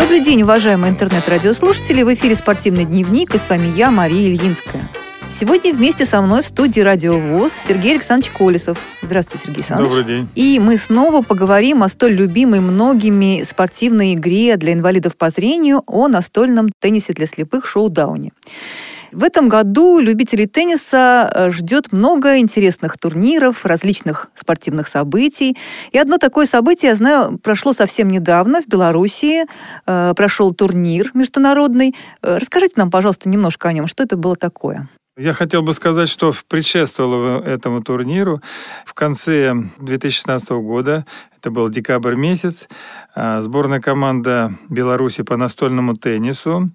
Добрый день, уважаемые интернет-радиослушатели. В эфире «Спортивный дневник» и с вами я, Мария Ильинская. Сегодня вместе со мной в студии «Радио ВОЗ» Сергей Александрович Колесов. Здравствуйте, Сергей Александрович. Добрый день. И мы снова поговорим о столь любимой многими спортивной игре для инвалидов по зрению, о настольном теннисе для слепых шоу-дауне. В этом году любителей тенниса э, ждет много интересных турниров, различных спортивных событий. И одно такое событие, я знаю, прошло совсем недавно в Белоруссии. Э, прошел турнир международный. Э, расскажите нам, пожалуйста, немножко о нем. Что это было такое? Я хотел бы сказать, что предшествовало этому турниру в конце 2016 года, это был декабрь месяц, а, сборная команда Беларуси по настольному теннису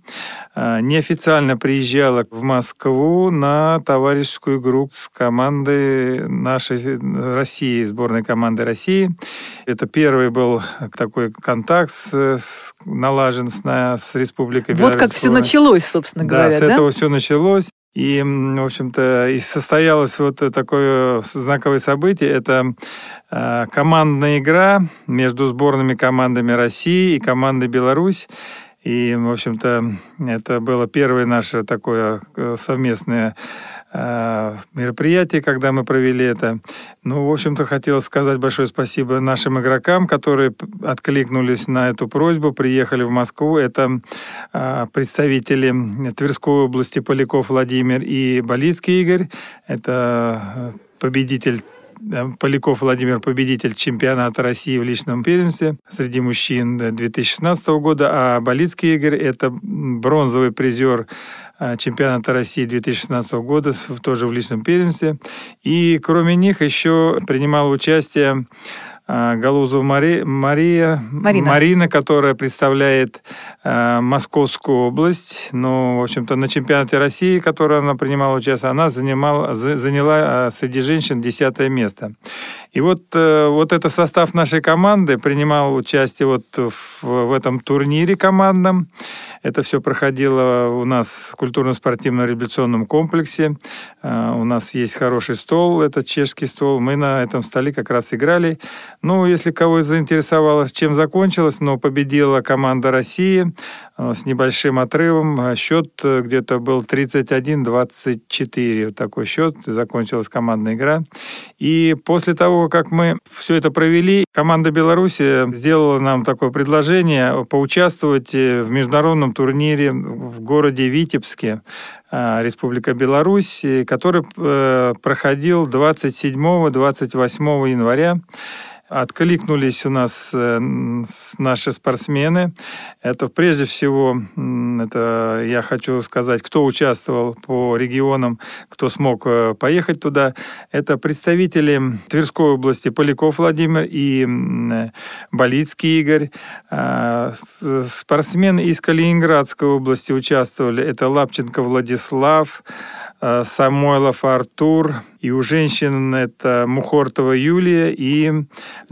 а, неофициально приезжала в Москву на товарищескую игру с командой нашей России, сборной команды России. Это первый был такой контакт с, налажен с, с Республикой Беларусь. Вот как все началось, собственно да, говоря, с этого все началось. И, в общем-то, и состоялось вот такое знаковое событие. Это э, командная игра между сборными командами России и командой Беларусь. И, в общем-то, это было первое наше такое э, совместное э, мероприятие, когда мы провели это. Ну, в общем-то, хотел сказать большое спасибо нашим игрокам, которые откликнулись на эту просьбу, приехали в Москву. Это э, представители Тверской области Поляков Владимир и Болицкий Игорь. Это победитель Поляков Владимир победитель чемпионата России в личном первенстве среди мужчин 2016 года, а Болицкий Игорь – это бронзовый призер чемпионата России 2016 года, тоже в личном первенстве. И кроме них еще принимала участие Галузова Мари, Мария, Марина. Марина, которая представляет э, Московскую область. Ну, в общем-то, на чемпионате России, который она принимала участие, она занимала, заняла среди женщин десятое место. И вот, э, вот это состав нашей команды принимал участие вот в, в этом турнире командном. Это все проходило у нас в культурно-спортивном реабилитационном комплексе. Э, у нас есть хороший стол, это чешский стол. Мы на этом столе как раз играли. Ну, если кого заинтересовало, чем закончилось, но победила команда России э, с небольшим отрывом. Э, счет где-то был 31-24. Вот такой счет. Закончилась командная игра. И после того, как мы все это провели, команда Беларуси сделала нам такое предложение поучаствовать в международном турнире в городе Витебске, Республика Беларусь, который э, проходил 27-28 января Откликнулись у нас э, наши спортсмены. Это прежде всего, это я хочу сказать, кто участвовал по регионам, кто смог э, поехать туда. Это представители Тверской области Поляков Владимир и Болицкий Игорь. А, спортсмены из Калининградской области участвовали. Это Лапченко Владислав, Самойлов Артур, и у женщин это Мухортова Юлия и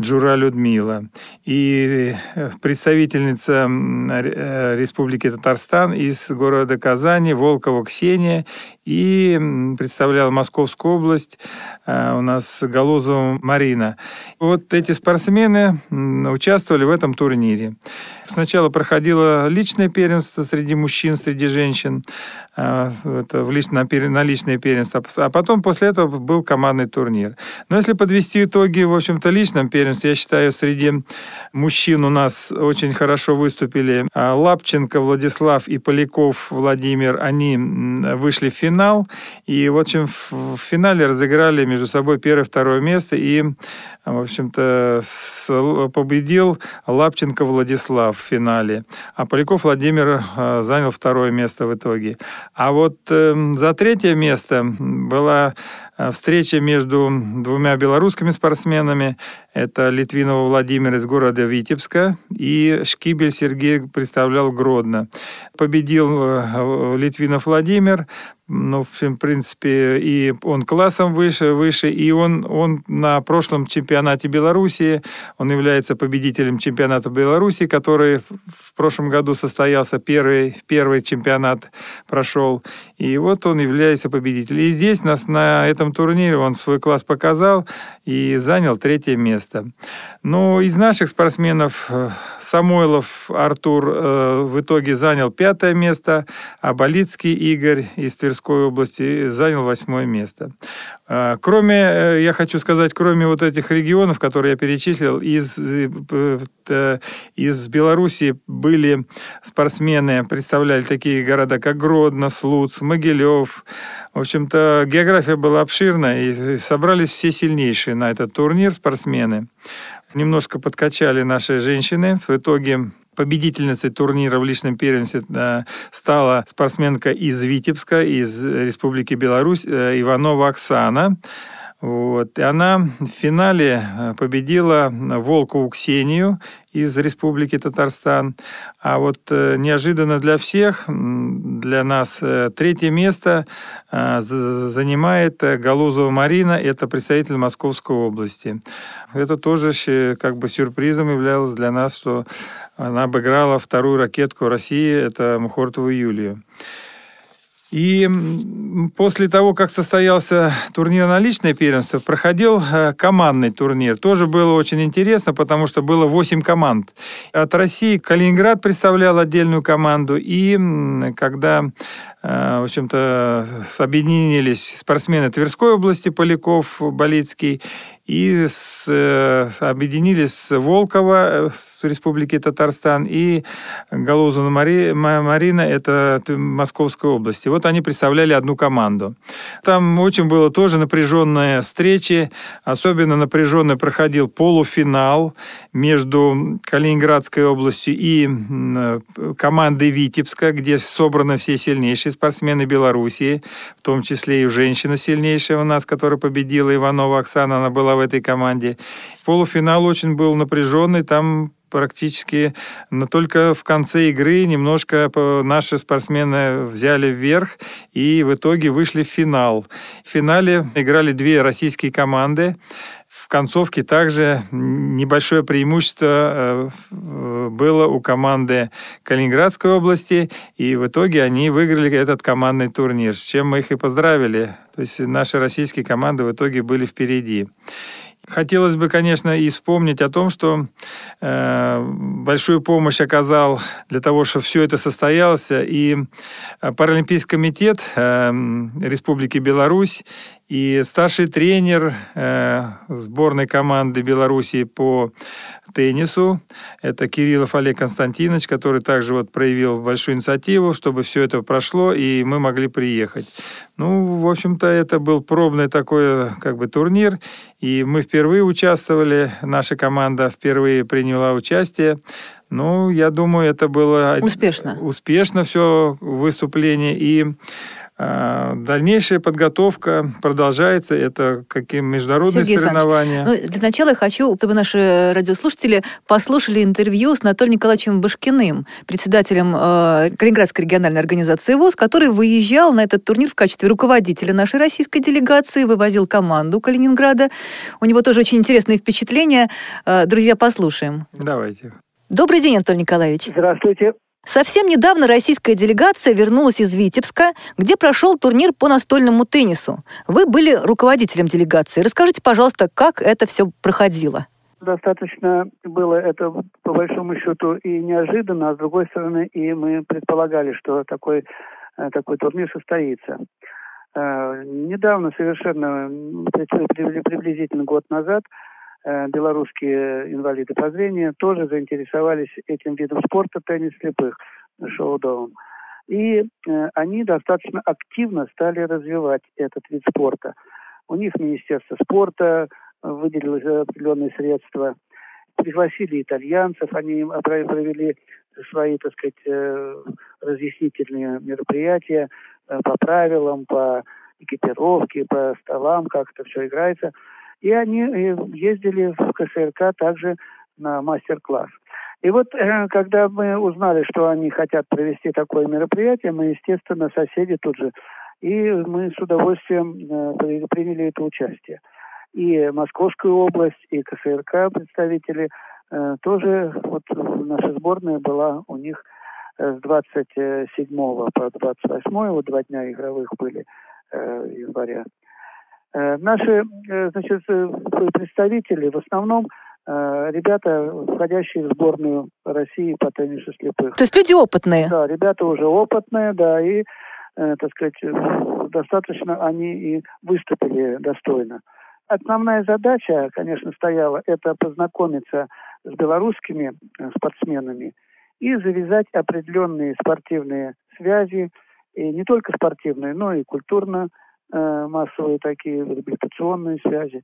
Джура Людмила. И э, представительница э, Республики Татарстан из города Казани Волкова Ксения и представляла Московскую область у нас Голозова Марина. Вот эти спортсмены участвовали в этом турнире. Сначала проходило личное первенство среди мужчин, среди женщин, это в лич, на, личное первенство, а потом после этого был командный турнир. Но если подвести итоги, в общем-то, личном первенстве, я считаю, среди мужчин у нас очень хорошо выступили а, Лапченко Владислав и Поляков Владимир. Они вышли в финал. И, в общем, в финале разыграли между собой первое и второе место. И, в общем-то, победил Лапченко Владислав в финале. А Поляков Владимир а, занял второе место в итоге. А вот э, за третье место была Э, встреча между двумя белорусскими спортсменами. Это Литвинова Владимир из города Витебска и Шкибель Сергей представлял Гродно. Победил э, Литвинов Владимир, ну, в принципе, и он классом выше, выше, и он, он на прошлом чемпионате Белоруссии, он является победителем чемпионата Беларуси, который в прошлом году состоялся, первый, первый чемпионат прошел, и вот он является победителем. И здесь нас на этом этом турнире он свой класс показал и занял третье место. Ну, из наших спортсменов э, Самойлов Артур э, в итоге занял пятое место, а Болицкий Игорь из Тверской области занял восьмое место. Э, кроме, э, я хочу сказать, кроме вот этих регионов, которые я перечислил, из, э, из Беларуси были спортсмены, представляли такие города, как Гродно, Слуц, Могилев. В общем-то, география была обширная, и собрались все сильнейшие на этот турнир спортсмены. Немножко подкачали наши женщины. В итоге победительницей турнира в личном первенстве стала спортсменка из Витебска, из Республики Беларусь, э, Иванова Оксана. Вот. И она в финале э, победила Волкову Ксению из Республики Татарстан. А вот э, неожиданно для всех, для нас, э, третье место занимает Галузова Марина, это представитель Московской области. Это тоже как бы сюрпризом являлось для нас, что она обыграла вторую ракетку России, это Мухортову Юлию. И после того, как состоялся турнир на личное первенство, проходил э, командный турнир. Тоже было очень интересно, потому что было 8 команд. От России Калининград представлял отдельную команду. И когда Э, в общем-то, объединились спортсмены Тверской области, Поляков, Болицкий, и с, э, объединились с Волкова, э, с Республики Татарстан, и Галузина Мари, Марина, это Московской области. Вот они представляли одну команду. Там очень было тоже напряженные встречи, особенно напряженно проходил полуфинал между Калининградской областью и командой Витебска, где собраны все сильнейшие спортсмены Белоруссии, в том числе и женщина сильнейшая у нас, которая победила Иванова Оксана, она была в этой команде. Полуфинал очень был напряженный, там практически, но только в конце игры немножко наши спортсмены взяли вверх и в итоге вышли в финал. В финале играли две российские команды. В концовке также небольшое преимущество э, было у команды Калининградской области, и в итоге они выиграли этот командный турнир, с чем мы их и поздравили. То есть наши российские команды в итоге были впереди. Хотелось бы, конечно, и вспомнить о том, что э, большую помощь оказал для того, чтобы все это состоялось, и э, Паралимпийский комитет э, Республики Беларусь и старший тренер э, сборной команды Беларуси по теннису, это Кириллов Олег Константинович, который также вот проявил большую инициативу, чтобы все это прошло, и мы могли приехать. Ну, в общем-то, это был пробный такой как бы турнир, и мы впервые участвовали, наша команда впервые приняла участие. Ну, я думаю, это было... Успешно. Успешно все выступление, и дальнейшая подготовка продолжается. Это какие международные Сергей соревнования. Ну, для начала я хочу, чтобы наши радиослушатели послушали интервью с Анатолием Николаевичем Башкиным, председателем э, Калининградской региональной организации ВОЗ, который выезжал на этот турнир в качестве руководителя нашей российской делегации, вывозил команду Калининграда. У него тоже очень интересные впечатления. Э, друзья, послушаем. Давайте. Добрый день, Анатолий Николаевич. Здравствуйте. Совсем недавно российская делегация вернулась из Витебска, где прошел турнир по настольному теннису. Вы были руководителем делегации. Расскажите, пожалуйста, как это все проходило? Достаточно было это, по большому счету, и неожиданно, а с другой стороны, и мы предполагали, что такой, э, такой турнир состоится. Э, недавно, совершенно приблизительно год назад, белорусские инвалиды по зрению тоже заинтересовались этим видом спорта теннис слепых, шоу-доун. И э, они достаточно активно стали развивать этот вид спорта. У них Министерство спорта выделило определенные средства. Пригласили итальянцев, они провели свои, так сказать, э, разъяснительные мероприятия по правилам, по экипировке, по столам, как это все играется – и они э, ездили в КСРК также на мастер-класс. И вот, э, когда мы узнали, что они хотят провести такое мероприятие, мы, естественно, соседи тут же, и мы с удовольствием э, приняли это участие. И Московская область, и КСРК представители тоже, вот наша сборная была у них с 27 по 28, вот два дня игровых были января. Наши значит, представители в основном ребята, входящие в сборную России по теннису слепых. То есть люди опытные? Да, ребята уже опытные, да, и, так сказать, достаточно они и выступили достойно. Основная задача, конечно, стояла, это познакомиться с белорусскими э, спортсменами и завязать определенные спортивные связи, и не только спортивные, но и культурно-массовые э, такие, реабилитационные связи.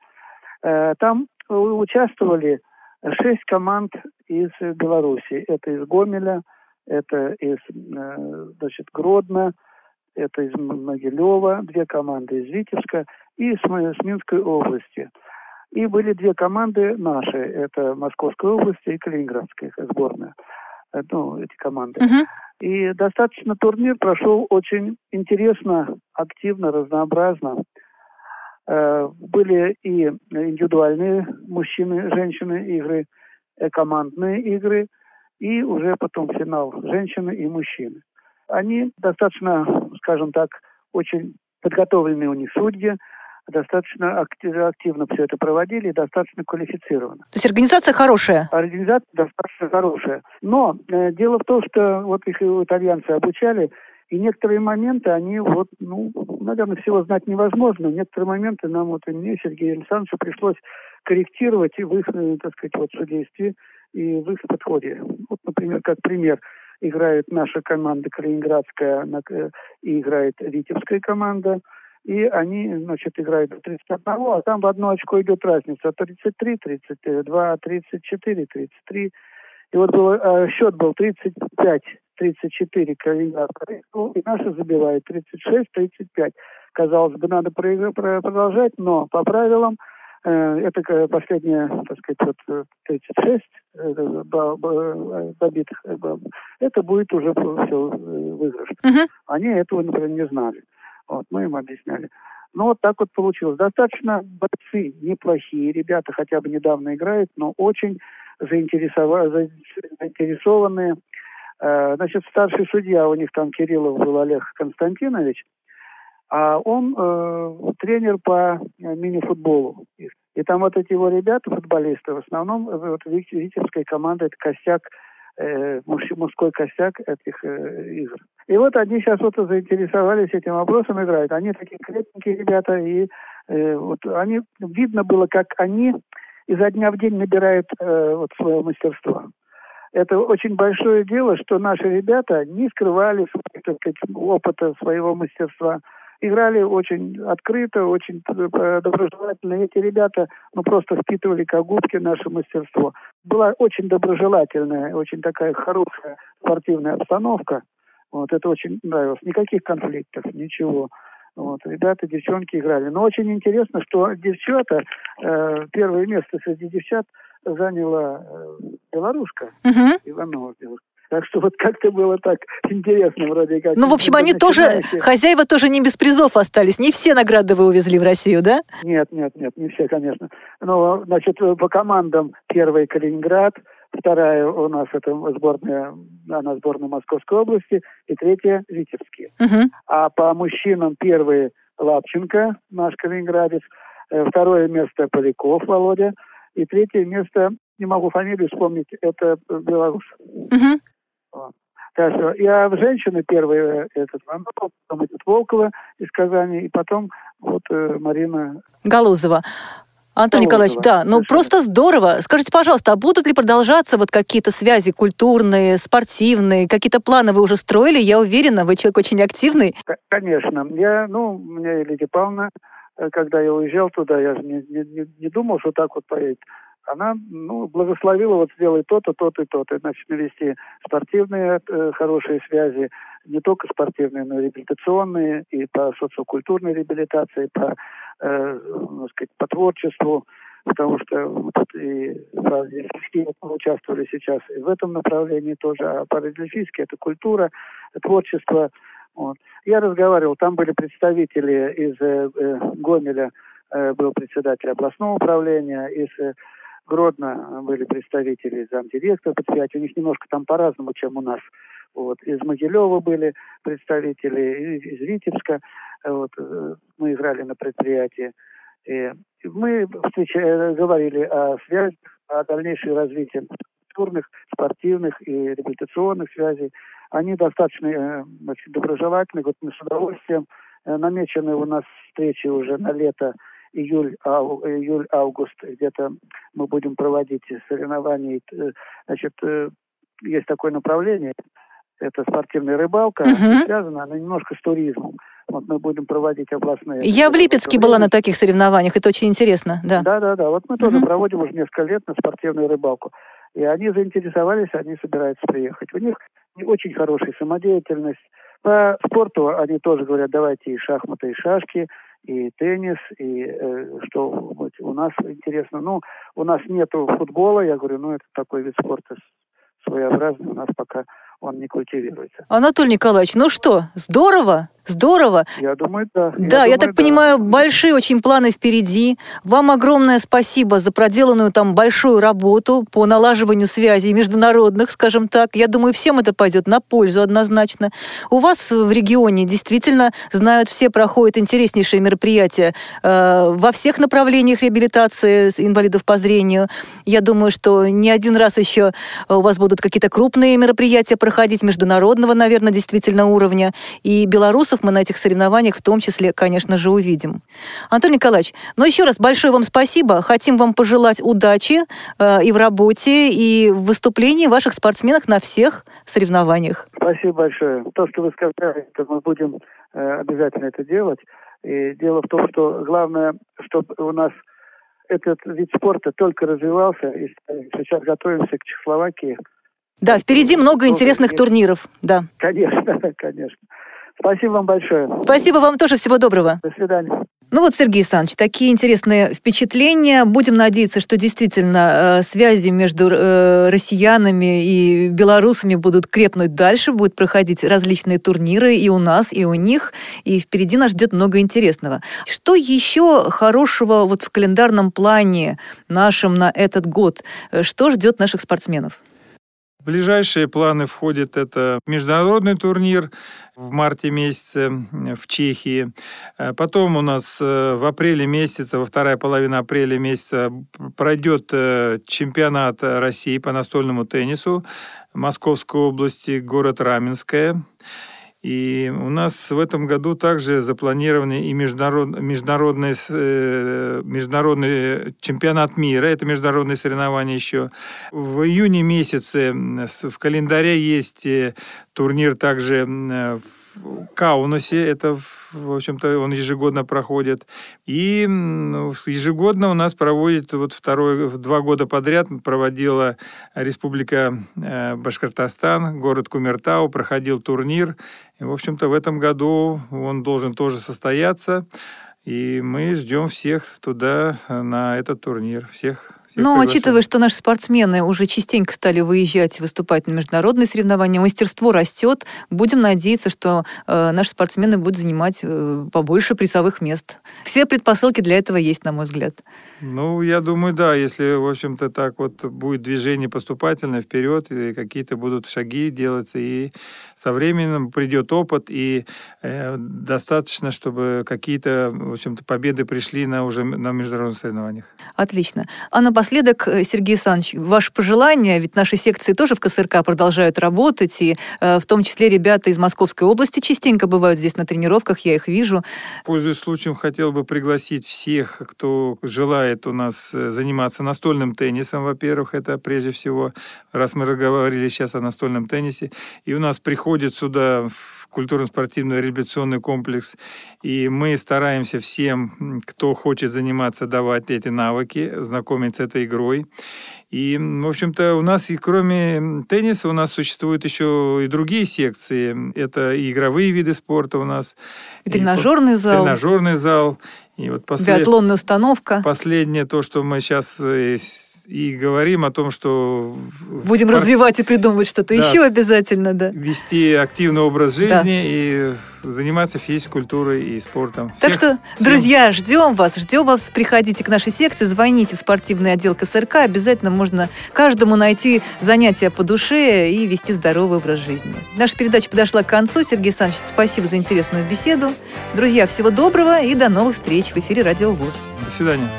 Э, там участвовали шесть команд из Беларуси. Это из Гомеля, это из значит, Гродно, это из Могилева, две команды из Витебска и с, с Минской области. И были две команды наши, это Московская область и Калининградская сборная, э, ну, эти команды. Uh-huh. И достаточно турнир прошел очень интересно, активно, разнообразно. Э, были и индивидуальные мужчины, женщины игры, и командные игры, и уже потом финал женщины и мужчины. Они достаточно, скажем так, очень подготовленные у них судьи, достаточно активно все это проводили и достаточно квалифицированно. То есть организация хорошая? Организация достаточно хорошая. Но э, дело в том, что вот их итальянцы обучали, и некоторые моменты, они вот, ну, наверное, всего знать невозможно. Некоторые моменты нам вот и мне, Сергею Александровичу, пришлось корректировать и в их, э, так сказать, вот судействе и в их подходе. Вот, например, как пример – играет наша команда Калининградская э, и играет Витебская команда. И они, значит, играют до 31, а там в одно очко идет разница. 33, 32, 34, 33. И вот был, э, счет был 35, 34 Калининград. И наши забивают 36, 35. Казалось бы, надо продолжать, но по правилам Э, это последняя, так сказать, вот 36 э, э, забитых. Это будет уже все выигрыш. Uh-huh. Они этого, например, не знали. Вот, мы им объясняли. Ну, вот так вот получилось. Достаточно бойцы неплохие, ребята хотя бы недавно играют, но очень заинтересованные. Значит, старший судья у них там Кириллов был Олег Константинович – а он э, тренер по э, мини-футболу. И там вот эти его ребята, футболисты, в основном э, вот Витебская команда, это костяк, э, мужской костяк этих э, игр. И вот они сейчас вот заинтересовались этим вопросом, играют. Они такие крепкие ребята, и э, вот они, видно было, как они изо дня в день набирают э, вот свое мастерство. Это очень большое дело, что наши ребята не скрывали так сказать, опыта своего мастерства играли очень открыто, очень доброжелательно. Эти ребята ну, просто впитывали как губки наше мастерство. Была очень доброжелательная, очень такая хорошая спортивная обстановка. Вот, это очень нравилось. Никаких конфликтов, ничего. Вот, ребята, девчонки играли. Но очень интересно, что девчата, э, первое место среди девчат заняла э, белоруска uh-huh. Иванова. Так что вот как-то было так интересно вроде как. Ну, в общем, они тоже, хозяева тоже не без призов остались. Не все награды вы увезли в Россию, да? Нет, нет, нет, не все, конечно. Ну, значит, по командам первый Калининград, вторая у нас это сборная, она сборная Московской области, и третья Витебские. Угу. А по мужчинам первый Лапченко, наш калининградец, э, второе место Поляков Володя, и третье место, не могу фамилию вспомнить, это белорус. Угу. Что я в женщины первый э, этот Ванов, потом этот Волкова из Казани, и потом вот э, Марина Галузова. Антон Николаевич, да, ну просто здорово. Скажите, пожалуйста, а будут ли продолжаться вот какие-то связи культурные, спортивные, какие-то планы вы уже строили? Я уверена, вы человек очень активный. Конечно. Я, ну, у меня Лидия Павловна, э, когда я уезжал туда, я же не, не, не думал, что так вот поедет она ну, благословила вот сделай то-то, то-то и то-то. Значит, навести спортивные э, хорошие связи, не только спортивные, но и реабилитационные, и по социокультурной реабилитации, по, э, сказать, по творчеству, потому что вот и паралимпийские участвовали сейчас и в этом направлении тоже, а паралимпийские это культура, творчество. Вот. Я разговаривал, там были представители из э, э Гомеля, э, был председатель областного управления, из э, Гродно были представители замдиректора предприятия. У них немножко там по-разному, чем у нас. Вот. Из Могилева были представители, из Витебска. Вот. Мы играли на предприятии. И мы встреча, говорили о связи, о дальнейшем развитии культурных, спортивных и реабилитационных связей. Они достаточно значит, доброжелательны. Вот мы с удовольствием намечены у нас встречи уже на лето июль, ау, июль август где-то мы будем проводить соревнования. Значит, есть такое направление, это спортивная рыбалка, угу. связана она немножко с туризмом. Вот мы будем проводить областные. Я в Липецке была на таких соревнованиях, это очень интересно, да. Да, да, да. Вот мы тоже проводим уже несколько лет на спортивную рыбалку. И они заинтересовались, они собираются приехать. У них очень хорошая самодеятельность. По спорту они тоже говорят, давайте и шахматы, и шашки, и теннис, и э, что у нас интересно. Ну, у нас нету футбола, я говорю, ну, это такой вид спорта своеобразный, у нас пока он не культивируется. Анатолий Николаевич, ну что, здорово? Здорово. Я думаю, да. Да, я, я так да. понимаю, большие очень планы впереди. Вам огромное спасибо за проделанную там большую работу по налаживанию связей международных, скажем так. Я думаю, всем это пойдет на пользу однозначно. У вас в регионе действительно знают все, проходят интереснейшие мероприятия э, во всех направлениях реабилитации инвалидов по зрению. Я думаю, что не один раз еще у вас будут какие-то крупные мероприятия проходить международного, наверное, действительно уровня. И белорусов мы на этих соревнованиях в том числе, конечно же, увидим. Антон Николаевич, ну еще раз большое вам спасибо. Хотим вам пожелать удачи э, и в работе, и в выступлении ваших спортсменов на всех соревнованиях. Спасибо большое. То, что вы сказали, это мы будем э, обязательно это делать. И дело в том, что главное, чтобы у нас этот вид спорта только развивался, и сейчас готовимся к Чехословакии. Да, впереди много интересных турниров, да. Конечно, конечно. Спасибо вам большое. Спасибо вам тоже. Всего доброго. До свидания. Ну вот, Сергей Александрович, такие интересные впечатления. Будем надеяться, что действительно э, связи между э, россиянами и белорусами будут крепнуть дальше, будут проходить различные турниры и у нас, и у них, и впереди нас ждет много интересного. Что еще хорошего вот в календарном плане нашем на этот год? Что ждет наших спортсменов? В ближайшие планы входит это международный турнир в марте месяце в Чехии. Э, потом у нас э, в апреле месяце, во вторая половина апреля месяца пройдет э, чемпионат России по настольному теннису Московской области, город Раменское. И у нас в этом году также запланированы и международ, международный, э, международный чемпионат мира, это международные соревнования еще. В июне месяце в календаре есть э, турнир также в Каунасе, это, в общем-то, он ежегодно проходит. И ежегодно у нас проводит, вот второй, два года подряд проводила Республика э, Башкортостан, город Кумертау, проходил турнир. И, в общем-то, в этом году он должен тоже состояться. И мы ждем всех туда, э, на этот турнир. Всех но учитывая, что наши спортсмены уже частенько стали выезжать, выступать на международные соревнования, мастерство растет, будем надеяться, что э, наши спортсмены будут занимать э, побольше призовых мест. Все предпосылки для этого есть, на мой взгляд. Ну, я думаю, да, если, в общем-то, так вот будет движение поступательное вперед, и какие-то будут шаги делаться, и со временем придет опыт, и э, достаточно, чтобы какие-то, в общем-то, победы пришли на уже на международных соревнованиях. Отлично. А напоследок, э, Сергей Александрович, ваше пожелание, ведь наши секции тоже в КСРК продолжают работать, и э, в том числе ребята из Московской области частенько бывают здесь на тренировках, я их вижу. Пользуясь случаем, хотел бы пригласить всех, кто желает у нас э, заниматься настольным теннисом, во-первых, это прежде всего, раз мы разговаривали сейчас о настольном теннисе, и у нас приходит сюда в культурно-спортивный реабилитационный комплекс, и мы стараемся всем, кто хочет заниматься, давать эти навыки, знакомить с этой игрой. И, в общем-то, у нас, и кроме тенниса, у нас существуют еще и другие секции. Это и игровые виды спорта у нас. И тренажерный и, зал. Тренажерный зал. И вот послед... Биатлонная установка. Последнее, то, что мы сейчас э, и говорим о том, что... Будем спорт... развивать и придумывать что-то да, еще обязательно, да. Вести активный образ жизни да. и заниматься физической культурой и спортом. Всех, так что, всем... друзья, ждем вас, ждем вас. Приходите к нашей секции, звоните в спортивный отдел КСРК. Обязательно можно каждому найти занятия по душе и вести здоровый образ жизни. Наша передача подошла к концу. Сергей Александрович, спасибо за интересную беседу. Друзья, всего доброго и до новых встреч в эфире Радио ВОЗ. До свидания.